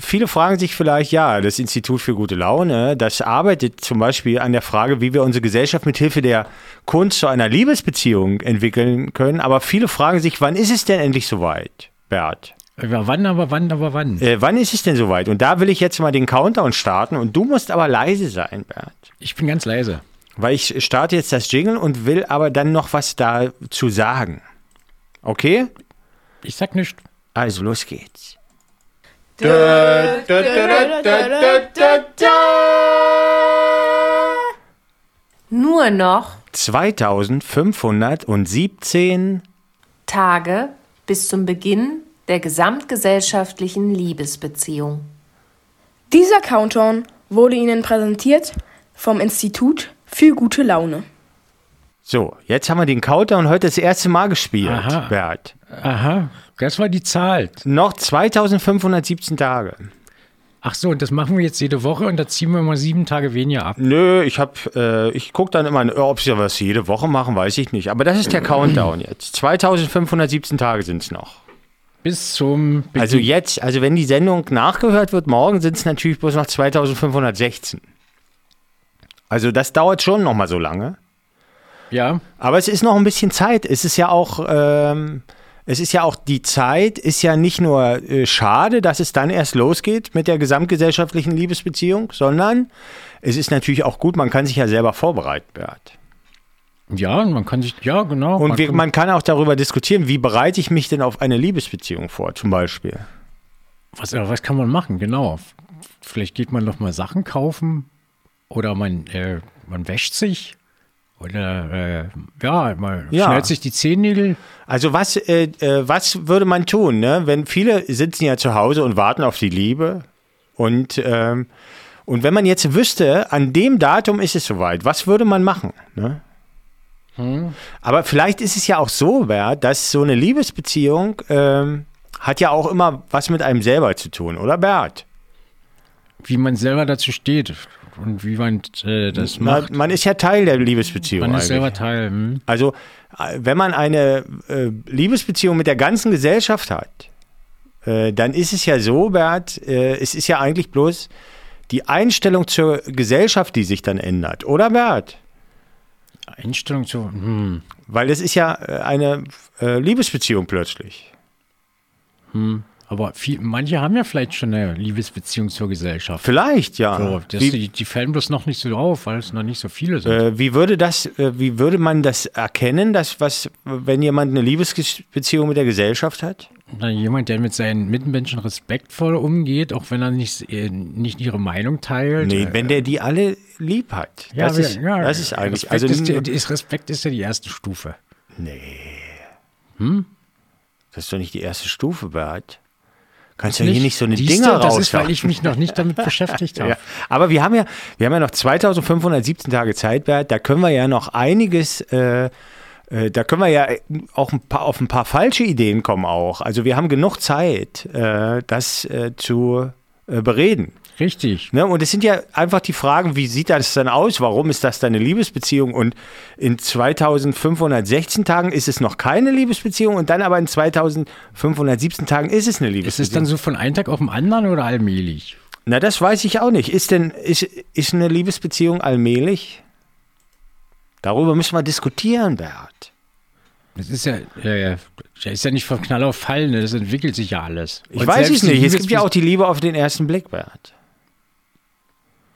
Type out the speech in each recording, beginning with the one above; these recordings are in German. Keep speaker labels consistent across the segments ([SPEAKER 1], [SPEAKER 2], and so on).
[SPEAKER 1] viele fragen sich vielleicht, ja, das Institut für gute Laune, das arbeitet zum Beispiel an der Frage, wie wir unsere Gesellschaft mit Hilfe der Kunst zu einer Liebesbeziehung entwickeln können. Aber viele fragen sich, wann ist es denn endlich soweit, Bert?
[SPEAKER 2] Ja, wann, aber wann, aber wann?
[SPEAKER 1] Äh, wann ist es denn soweit? Und da will ich jetzt mal den Countdown starten und du musst aber leise sein, Bert.
[SPEAKER 2] Ich bin ganz leise.
[SPEAKER 1] Weil ich starte jetzt das Jingle und will aber dann noch was dazu sagen. Okay?
[SPEAKER 2] Ich sag nichts.
[SPEAKER 1] Also los geht's.
[SPEAKER 3] Nur noch
[SPEAKER 1] 2517
[SPEAKER 3] Tage bis zum Beginn der gesamtgesellschaftlichen Liebesbeziehung.
[SPEAKER 4] Dieser Countdown wurde Ihnen präsentiert vom Institut für gute Laune.
[SPEAKER 1] So, jetzt haben wir den Countdown heute das erste Mal gespielt,
[SPEAKER 2] Aha.
[SPEAKER 1] Bert.
[SPEAKER 2] Aha, das war die Zahl.
[SPEAKER 1] Noch 2517 Tage.
[SPEAKER 2] Ach so, und das machen wir jetzt jede Woche und da ziehen wir mal sieben Tage weniger ab.
[SPEAKER 1] Nö, ich hab, äh, ich gucke dann immer, ob sie was jede Woche machen, weiß ich nicht. Aber das ist der Countdown jetzt. 2517 Tage sind es noch.
[SPEAKER 2] Bis zum Beginn.
[SPEAKER 1] Also jetzt, also wenn die Sendung nachgehört wird, morgen sind es natürlich bloß noch 2516. Also das dauert schon noch mal so lange.
[SPEAKER 2] ja,
[SPEAKER 1] Aber es ist noch ein bisschen Zeit. Es ist ja auch, ähm, es ist ja auch die Zeit, ist ja nicht nur äh, schade, dass es dann erst losgeht mit der gesamtgesellschaftlichen Liebesbeziehung, sondern es ist natürlich auch gut, man kann sich ja selber vorbereiten, Bert.
[SPEAKER 2] ja, man kann sich, ja, genau.
[SPEAKER 1] Und wir,
[SPEAKER 2] kann-
[SPEAKER 1] man kann auch darüber diskutieren, wie bereite ich mich denn auf eine Liebesbeziehung vor, zum Beispiel.
[SPEAKER 2] was, was kann man machen, genau. Vielleicht geht man noch mal Sachen kaufen oder man, äh, man wäscht sich oder, äh, ja, man
[SPEAKER 1] Ja.
[SPEAKER 2] schneidet sich die Zehennägel.
[SPEAKER 1] Also was, äh, äh, was würde man tun, ne? Wenn viele sitzen ja zu Hause und warten auf die Liebe und ähm, und wenn man jetzt wüsste, an dem Datum ist es soweit, was würde man machen? Ne? Aber vielleicht ist es ja auch so, Bert, dass so eine Liebesbeziehung ähm, hat ja auch immer was mit einem selber zu tun, oder Bert?
[SPEAKER 2] wie man selber dazu steht und wie man äh, das macht.
[SPEAKER 1] man ist ja Teil der Liebesbeziehung.
[SPEAKER 2] Man ist
[SPEAKER 1] eigentlich.
[SPEAKER 2] selber Teil. Hm?
[SPEAKER 1] Also, äh, wenn man eine äh, Liebesbeziehung mit der ganzen Gesellschaft hat, äh, dann ist es ja so, Bert, äh, es ist ja eigentlich bloß die Einstellung zur Gesellschaft, die sich dann ändert, oder Bert?
[SPEAKER 2] Einstellung zu. Hm.
[SPEAKER 1] Weil es ist ja äh, eine Liebesbeziehung plötzlich.
[SPEAKER 2] Aber viel, manche haben ja vielleicht schon eine Liebesbeziehung zur Gesellschaft.
[SPEAKER 1] Vielleicht, ja.
[SPEAKER 2] So, das,
[SPEAKER 1] wie,
[SPEAKER 2] die, die fallen bloß noch nicht so auf, weil es noch nicht so viele sind.
[SPEAKER 1] äh, wie würde das, äh, wie würde man das erkennen, dass was, wenn jemand eine Liebesbeziehung mit der Gesellschaft hat?
[SPEAKER 2] Na, jemand, der mit seinen Mitmenschen respektvoll umgeht, auch wenn er nicht, äh, nicht ihre Meinung teilt.
[SPEAKER 1] Nee, wenn der die alle lieb hat.
[SPEAKER 2] ja,
[SPEAKER 1] das,
[SPEAKER 2] wir-
[SPEAKER 1] ist,
[SPEAKER 2] ja,
[SPEAKER 1] das ist eigentlich.
[SPEAKER 2] Respekt,
[SPEAKER 1] Also,
[SPEAKER 2] ist, die- Respekt ist ja die erste Stufe.
[SPEAKER 1] Das ist doch nicht die erste Stufe, Bert. Kannst ja hier nicht so eine
[SPEAKER 2] Siehst
[SPEAKER 1] Dinger
[SPEAKER 2] du, Das ist, weil ich mich noch nicht damit beschäftigt habe.
[SPEAKER 1] Ja. Aber wir haben ja, wir haben ja noch 2517 Tage Zeit, Bert. Da können wir ja noch einiges, äh, äh, da können wir ja auch ein paar, auf ein paar falsche Ideen kommen auch. Also wir haben genug Zeit, äh, das äh, zu äh, bereden.
[SPEAKER 2] Richtig.
[SPEAKER 1] Ne? Und es sind ja einfach die Fragen, wie sieht das dann aus? Warum ist das dann eine Liebesbeziehung? Und in 2516 Tagen ist es noch keine Liebesbeziehung und dann aber in 2517 Tagen ist es eine
[SPEAKER 2] Ist
[SPEAKER 1] Liebesbeziehung.
[SPEAKER 2] es dann so von einem Tag auf den anderen oder allmählich?
[SPEAKER 1] Na, das weiß ich auch nicht. Ist denn, ist, ist eine Liebesbeziehung allmählich? Darüber müssen wir diskutieren, Bert.
[SPEAKER 2] Das ist ja, das ist ja nicht von Knall auf Fall, ne? das entwickelt sich ja alles.
[SPEAKER 1] Ich
[SPEAKER 2] Und
[SPEAKER 1] weiß es nicht. Es gibt ja auch die Liebe auf den ersten Blick, Bert.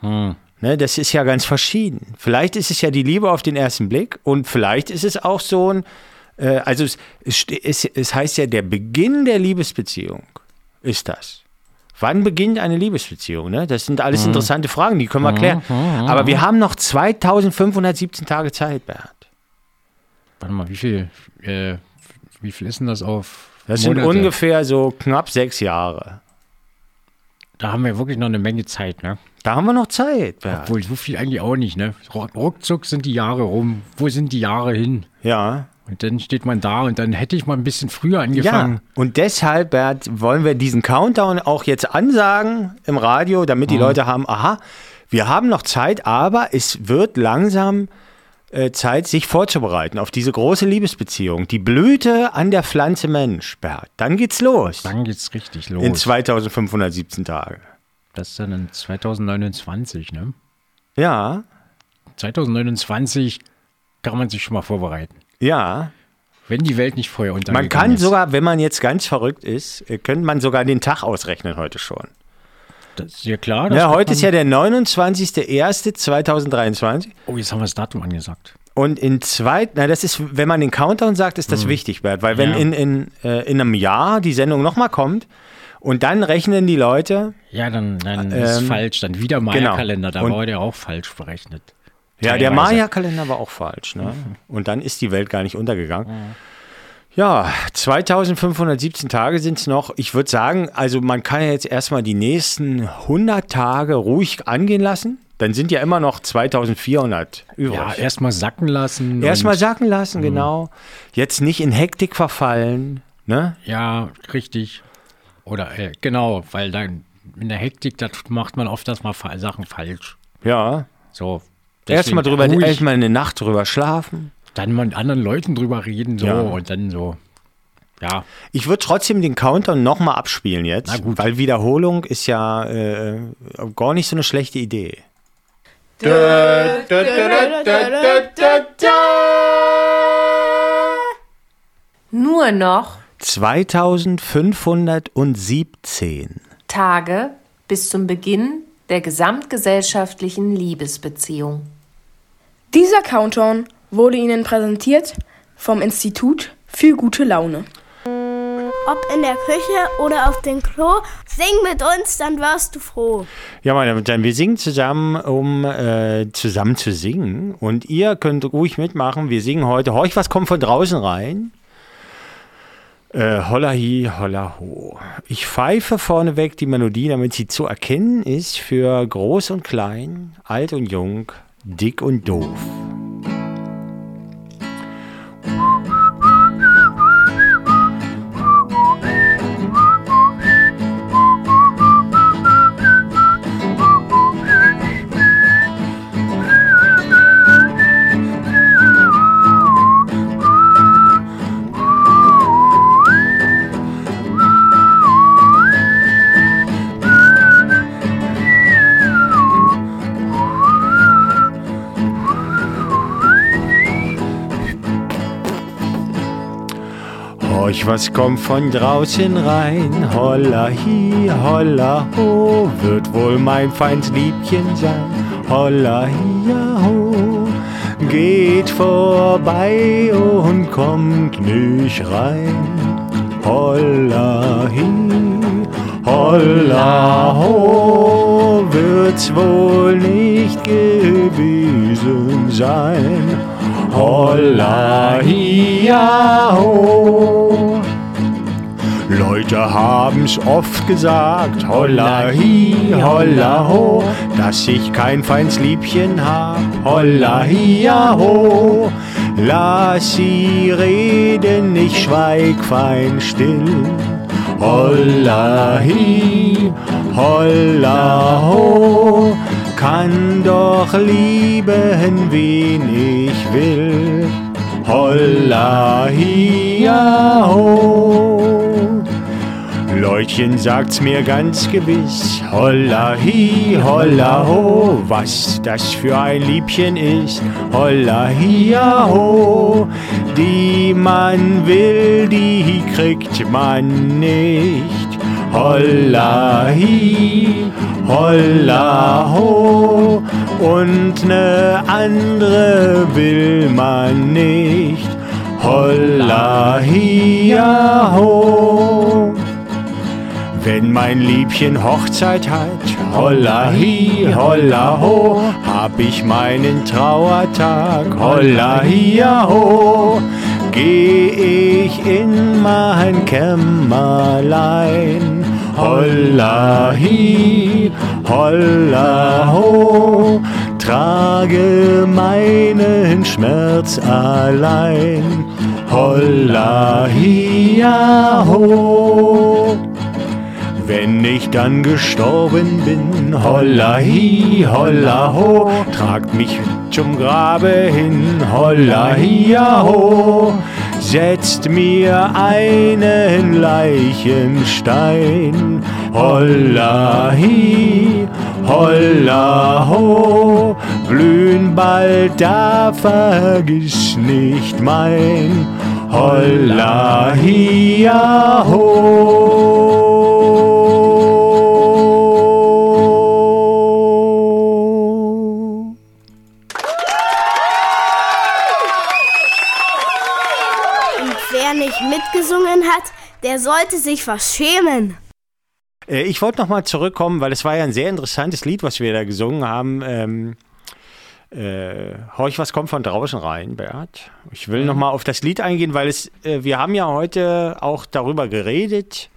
[SPEAKER 2] Hm.
[SPEAKER 1] Ne, das ist ja ganz verschieden. Vielleicht ist es ja die Liebe auf den ersten Blick und vielleicht ist es auch so ein, äh, also es, es, es, heißt ja, der Beginn der Liebesbeziehung ist das. Wann beginnt eine Liebesbeziehung? Ne? Das sind alles interessante Fragen, die können wir klären. Aber wir haben noch 2517 Tage Zeit, Bert.
[SPEAKER 2] Warte mal, wie viel, äh, wie viel ist denn das auf
[SPEAKER 1] Das sind
[SPEAKER 2] Monate?
[SPEAKER 1] ungefähr so knapp sechs Jahre.
[SPEAKER 2] Da haben wir wirklich noch eine Menge Zeit, ne?
[SPEAKER 1] Da haben wir noch Zeit, Bert.
[SPEAKER 2] Obwohl, so viel eigentlich auch nicht, ne? Ruck- Ruckzuck sind die Jahre rum. Wo sind die Jahre hin?
[SPEAKER 1] Ja.
[SPEAKER 2] Und dann steht man da und dann hätte ich mal ein bisschen früher
[SPEAKER 1] Ja,
[SPEAKER 2] angefangen.
[SPEAKER 1] und deshalb, Bert, wollen wir diesen Countdown auch jetzt ansagen im Radio, damit die Leute haben, aha, wir haben noch Zeit, aber es wird langsam Zeit, sich vorzubereiten auf diese große Liebesbeziehung. Die Blüte an der Pflanze Mensch, Bert. Dann geht's los.
[SPEAKER 2] Dann geht's richtig los.
[SPEAKER 1] In 2517 Tage.
[SPEAKER 2] das ist dann in 2029, ne?
[SPEAKER 1] Ja,
[SPEAKER 2] 2029 kann man sich schon mal vorbereiten.
[SPEAKER 1] ja.
[SPEAKER 2] Wenn die Welt nicht vorher untergegangen
[SPEAKER 1] Man kann
[SPEAKER 2] ist.
[SPEAKER 1] sogar, wenn man jetzt ganz verrückt ist, äh, könnte man sogar den Tag ausrechnen heute schon.
[SPEAKER 2] Das ist ja klar.
[SPEAKER 1] Ja,
[SPEAKER 2] kann
[SPEAKER 1] heute ist ja der 29.01.2023.
[SPEAKER 2] Oh, jetzt haben wir das Datum angesagt.
[SPEAKER 1] Und in zwei, na das ist, wenn man den Countdown sagt, ist das wichtig, Bert, weil wenn
[SPEAKER 2] Ja.
[SPEAKER 1] in, in, äh, in einem Jahr die Sendung nochmal kommt und dann rechnen die Leute,
[SPEAKER 2] Ja, dann, dann ist
[SPEAKER 1] Ähm,
[SPEAKER 2] falsch. Dann wieder Maya-Kalender. Da
[SPEAKER 1] Und-
[SPEAKER 2] war der auch falsch berechnet.
[SPEAKER 1] ja, der
[SPEAKER 2] Teilweise.
[SPEAKER 1] Maya-Kalender war auch falsch, ne? Und dann ist die Welt gar nicht untergegangen. Ja, 2517 Tage sind es noch. Ich würde sagen, also man kann ja jetzt erstmal die nächsten 100 Tage ruhig angehen lassen. Dann sind ja immer noch 2400 übrig.
[SPEAKER 2] Ja, erstmal sacken lassen.
[SPEAKER 1] Erstmal sacken lassen, genau. Jetzt nicht in Hektik verfallen. Ne?
[SPEAKER 2] Ja, richtig. Oder äh, genau, weil dann in der Hektik, das macht man oft das mal fa- Sachen falsch.
[SPEAKER 1] Ja.
[SPEAKER 2] So.
[SPEAKER 1] Erstmal drüber, erstmal eine Nacht drüber schlafen.
[SPEAKER 2] Dann mal mit anderen Leuten drüber reden, so
[SPEAKER 1] Ja.
[SPEAKER 2] und dann so. Ja,
[SPEAKER 1] Ich würde trotzdem den Countdown nochmal abspielen jetzt, weil Wiederholung ist ja äh, gar nicht so eine schlechte Idee.
[SPEAKER 3] Nur noch
[SPEAKER 1] 2517.
[SPEAKER 3] Tage bis zum Beginn der gesamtgesellschaftlichen Liebesbeziehung.
[SPEAKER 4] Dieser Countdown wurde Ihnen präsentiert vom Institut für gute Laune.
[SPEAKER 5] Ob in der Küche oder auf dem Klo, sing mit uns, dann wirst du froh.
[SPEAKER 1] Ja, meine Damen und Herren, wir singen zusammen, um äh, zusammen zu singen. Und ihr könnt ruhig mitmachen. Wir singen heute. Horch, was kommt von draußen rein? Äh, holla hi, holla ho. Ich pfeife vorneweg die Melodie, damit sie zu erkennen ist für groß und klein, alt und jung, dick und doof. Horch, was kommt von draußen rein? Holla hi, holla ho, wird wohl mein feins Liebchen sein. Holla hi, ja, ho, geht vorbei und kommt nicht rein. Holla hi, holla ho, wird's wohl nicht gewesen sein. Holla hi, ja, ho. Leute haben's oft gesagt, holla hi, holla ho, dass ich kein feins Liebchen hab, holla hi, ja, ho. Lass sie reden, ich schweig fein still. Holla hi, holla ho, kann doch lieben, wen ich will. Holla hi, ja, ho. Leutchen sagt's mir ganz gewiss, holla hi, holla ho, was das für ein Liebchen ist, holla hi, ja, ho, die man will, die kriegt man nicht, holla hi, holla ho, und ne andere will man nicht, holla hi, ja, ho. Wenn mein Liebchen Hochzeit hat, holla hi, holla ho, hab ich meinen Trauertag, holla hi, ja, ho, geh ich in mein Kämmerlein, holla hi, holla ho, trage meinen Schmerz allein, holla hi, ja, ho. Wenn ich dann gestorben bin, holla hi, holla ho, tragt mich zum Grabe hin, holla hi, ho, setzt mir einen Leichenstein, holla hi, holla ho, blühen bald, da vergiss nicht mein Holla hia ho.
[SPEAKER 5] Nicht mitgesungen hat, der sollte sich was schämen.
[SPEAKER 1] Äh, Ich wollte nochmal zurückkommen, weil es war ja ein sehr interessantes Lied, was wir da gesungen haben. Ähm, äh, Horch, was kommt von draußen rein, Bert? Ich will nochmal auf das Lied eingehen, weil es, äh, wir haben ja heute auch darüber geredet,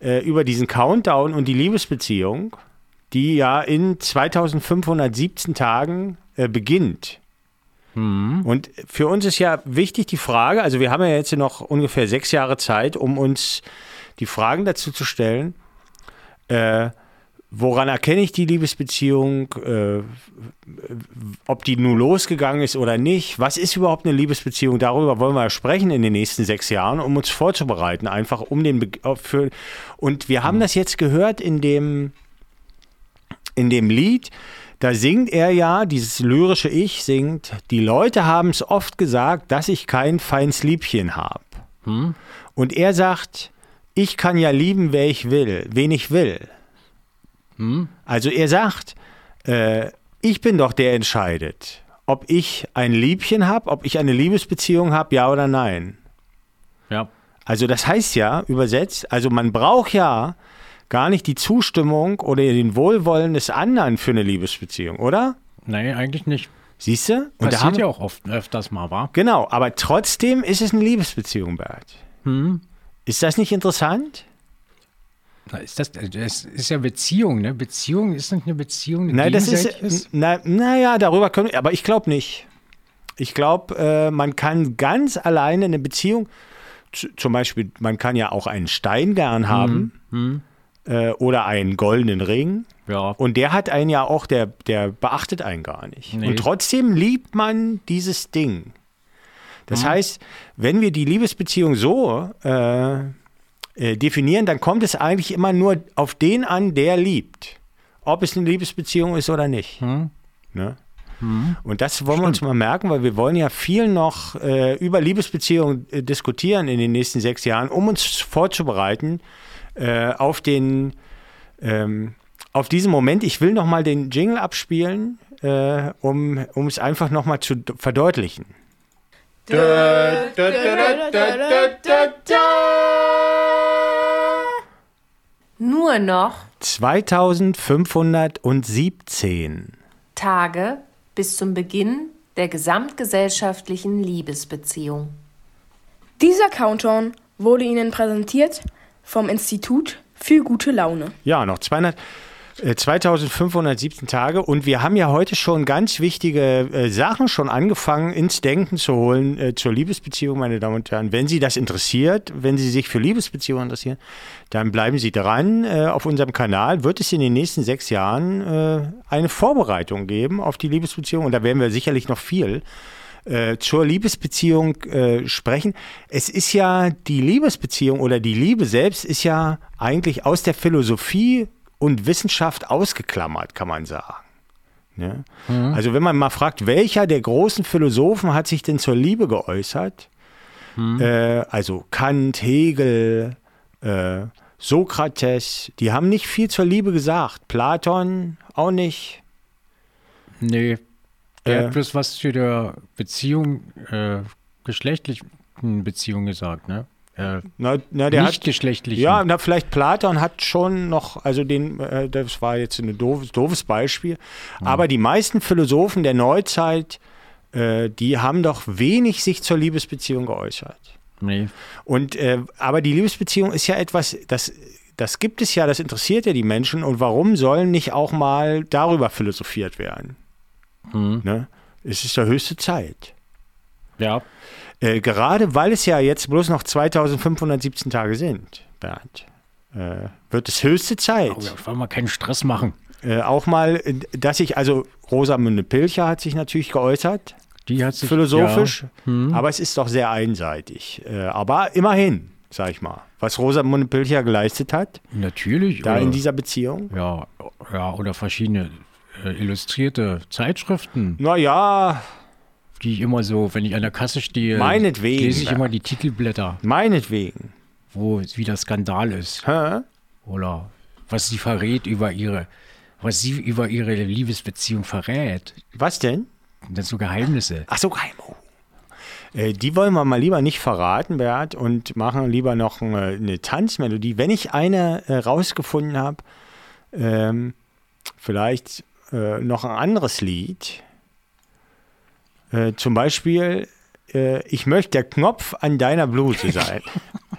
[SPEAKER 1] äh, über diesen Countdown und die Liebesbeziehung, die ja in 2517 Tagen äh, beginnt. Und für uns ist ja wichtig die Frage, also wir haben ja jetzt noch ungefähr sechs Jahre Zeit, um uns die Fragen dazu zu stellen, äh, woran erkenne ich die Liebesbeziehung, äh, ob die nun losgegangen ist oder nicht, was ist überhaupt eine Liebesbeziehung, darüber wollen wir sprechen in den nächsten sechs Jahren, um uns vorzubereiten, einfach um den, Be für, und wir haben das jetzt gehört in dem, in dem Lied, da singt er ja, dieses lyrische Ich singt, die Leute haben es oft gesagt, dass ich kein feins Liebchen habe. Und er sagt, ich kann ja lieben, wer ich will, wen ich will. Also er sagt, äh, ich bin doch der entscheidet, ob ich ein Liebchen habe, ob ich eine Liebesbeziehung habe, ja oder nein.
[SPEAKER 2] Ja.
[SPEAKER 1] Also das heißt ja, übersetzt, also man braucht ja gar nicht die Zustimmung oder den Wohlwollen des anderen für eine Liebesbeziehung, oder?
[SPEAKER 2] Nee, eigentlich nicht.
[SPEAKER 1] Siehst du? Und da
[SPEAKER 2] Passiert
[SPEAKER 1] haben,
[SPEAKER 2] ja auch oft, öfters mal, war.
[SPEAKER 1] Genau, aber trotzdem ist es eine Liebesbeziehung, Bert.
[SPEAKER 2] Hm.
[SPEAKER 1] Ist das nicht interessant?
[SPEAKER 2] Na, Ist das, das ist ja Beziehung, ne? Beziehung ist nicht eine Beziehung, eine
[SPEAKER 1] Nein, das ist,
[SPEAKER 2] gegenseitiges?
[SPEAKER 1] na, naja, darüber können wir, aber ich glaube nicht. Ich glaube, äh, man kann ganz alleine eine Beziehung, zum Beispiel, man kann ja auch einen Stein gern haben äh, oder einen goldenen Ring.
[SPEAKER 2] Ja.
[SPEAKER 1] Und der hat einen ja auch, der, der beachtet einen gar nicht.
[SPEAKER 2] Nee.
[SPEAKER 1] Und trotzdem liebt man dieses Ding. Das heißt, wenn wir die Liebesbeziehung so äh, äh, definieren, dann kommt es eigentlich immer nur auf den an, der liebt. Ob es eine Liebesbeziehung ist oder nicht. Ne? Und das wollen wir uns mal merken, weil wir wollen ja viel noch äh, über Liebesbeziehungen äh, diskutieren in den nächsten sechs Jahren, um uns vorzubereiten äh, auf den ähm, auf diesen Moment. Ich will noch mal den Jingle abspielen, äh, um, um es einfach noch mal zu verdeutlichen.
[SPEAKER 3] Nur noch
[SPEAKER 1] 2517.
[SPEAKER 3] Tage bis zum Beginn der gesamtgesellschaftlichen Liebesbeziehung.
[SPEAKER 4] Dieser Countdown wurde Ihnen präsentiert vom Institut für gute Laune.
[SPEAKER 1] Ja, noch 200, äh, 2517 Tage und wir haben ja heute schon ganz wichtige äh, Sachen schon angefangen ins Denken zu holen äh, zur Liebesbeziehung, meine Damen und Herren. Wenn Sie das interessiert, wenn Sie sich für Liebesbeziehungen interessieren, dann bleiben Sie dran. Äh, auf unserem Kanal wird es in den nächsten sechs Jahren äh, eine Vorbereitung geben auf die Liebesbeziehung und da werden wir sicherlich noch viel äh, zur Liebesbeziehung äh, sprechen. Es ist ja die Liebesbeziehung oder die Liebe selbst ist ja eigentlich aus der Philosophie und Wissenschaft ausgeklammert, kann man sagen. Ne? Also wenn man mal fragt, welcher der großen Philosophen hat sich denn zur Liebe geäußert? Äh, also Kant, Hegel, äh, Sokrates, die haben nicht viel zur Liebe gesagt. Platon auch nicht.
[SPEAKER 2] Nee.
[SPEAKER 1] Äh.
[SPEAKER 2] hat bloß was zu der Beziehung, äh, geschlechtlichen Beziehung gesagt, ne? Äh,
[SPEAKER 1] Na, na, der
[SPEAKER 2] nicht
[SPEAKER 1] hat,
[SPEAKER 2] geschlechtlichen.
[SPEAKER 1] Ja, na, vielleicht Platon hat schon noch, also den, äh, das war jetzt ein doofes, doofes Beispiel, aber die meisten Philosophen der Neuzeit, äh, die haben doch wenig sich zur Liebesbeziehung geäußert.
[SPEAKER 2] Nee.
[SPEAKER 1] Und äh, aber die Liebesbeziehung ist ja etwas, das, das gibt es ja, das interessiert ja die Menschen. Und warum sollen nicht auch mal darüber philosophiert werden? Ne? Es ist der höchste Zeit.
[SPEAKER 2] Ja.
[SPEAKER 1] Äh, gerade weil es ja jetzt bloß noch 2517 Tage sind, Bernd. äh, wird es höchste Zeit.
[SPEAKER 2] Oh, ja, wollen wir keinen Stress machen.
[SPEAKER 1] Äh, auch mal, äh, dass ich, also Rosamunde Pilcher hat sich natürlich geäußert,
[SPEAKER 2] Die hat sich
[SPEAKER 1] philosophisch,
[SPEAKER 2] Ja, hm.
[SPEAKER 1] aber es ist doch sehr einseitig. Äh, aber immerhin, sag ich mal, was Rosamunde Pilcher geleistet hat,
[SPEAKER 2] natürlich.
[SPEAKER 1] da
[SPEAKER 2] oder,
[SPEAKER 1] in dieser Beziehung.
[SPEAKER 2] ja, ja, oder verschiedene illustrierte Zeitschriften,
[SPEAKER 1] Naja,
[SPEAKER 2] die ich immer so, wenn ich an der Kasse stehe,
[SPEAKER 1] Meinetwegen,
[SPEAKER 2] lese ich immer die Titelblätter,
[SPEAKER 1] meinetwegen.
[SPEAKER 2] wo es wieder Skandal ist.
[SPEAKER 1] Hä?
[SPEAKER 2] Oder was sie verrät über ihre, was sie über ihre Liebesbeziehung verrät.
[SPEAKER 1] Was denn?
[SPEAKER 2] Dann so Geheimnisse.
[SPEAKER 1] Ach so, geheim. Oh. Äh, die wollen wir mal lieber nicht verraten, Bert, und machen lieber noch eine, eine Tanzmelodie. Wenn ich eine äh, rausgefunden habe, ähm, vielleicht äh, noch ein anderes Lied. Äh, zum Beispiel, äh, ich möchte der Knopf an deiner Bluse sein.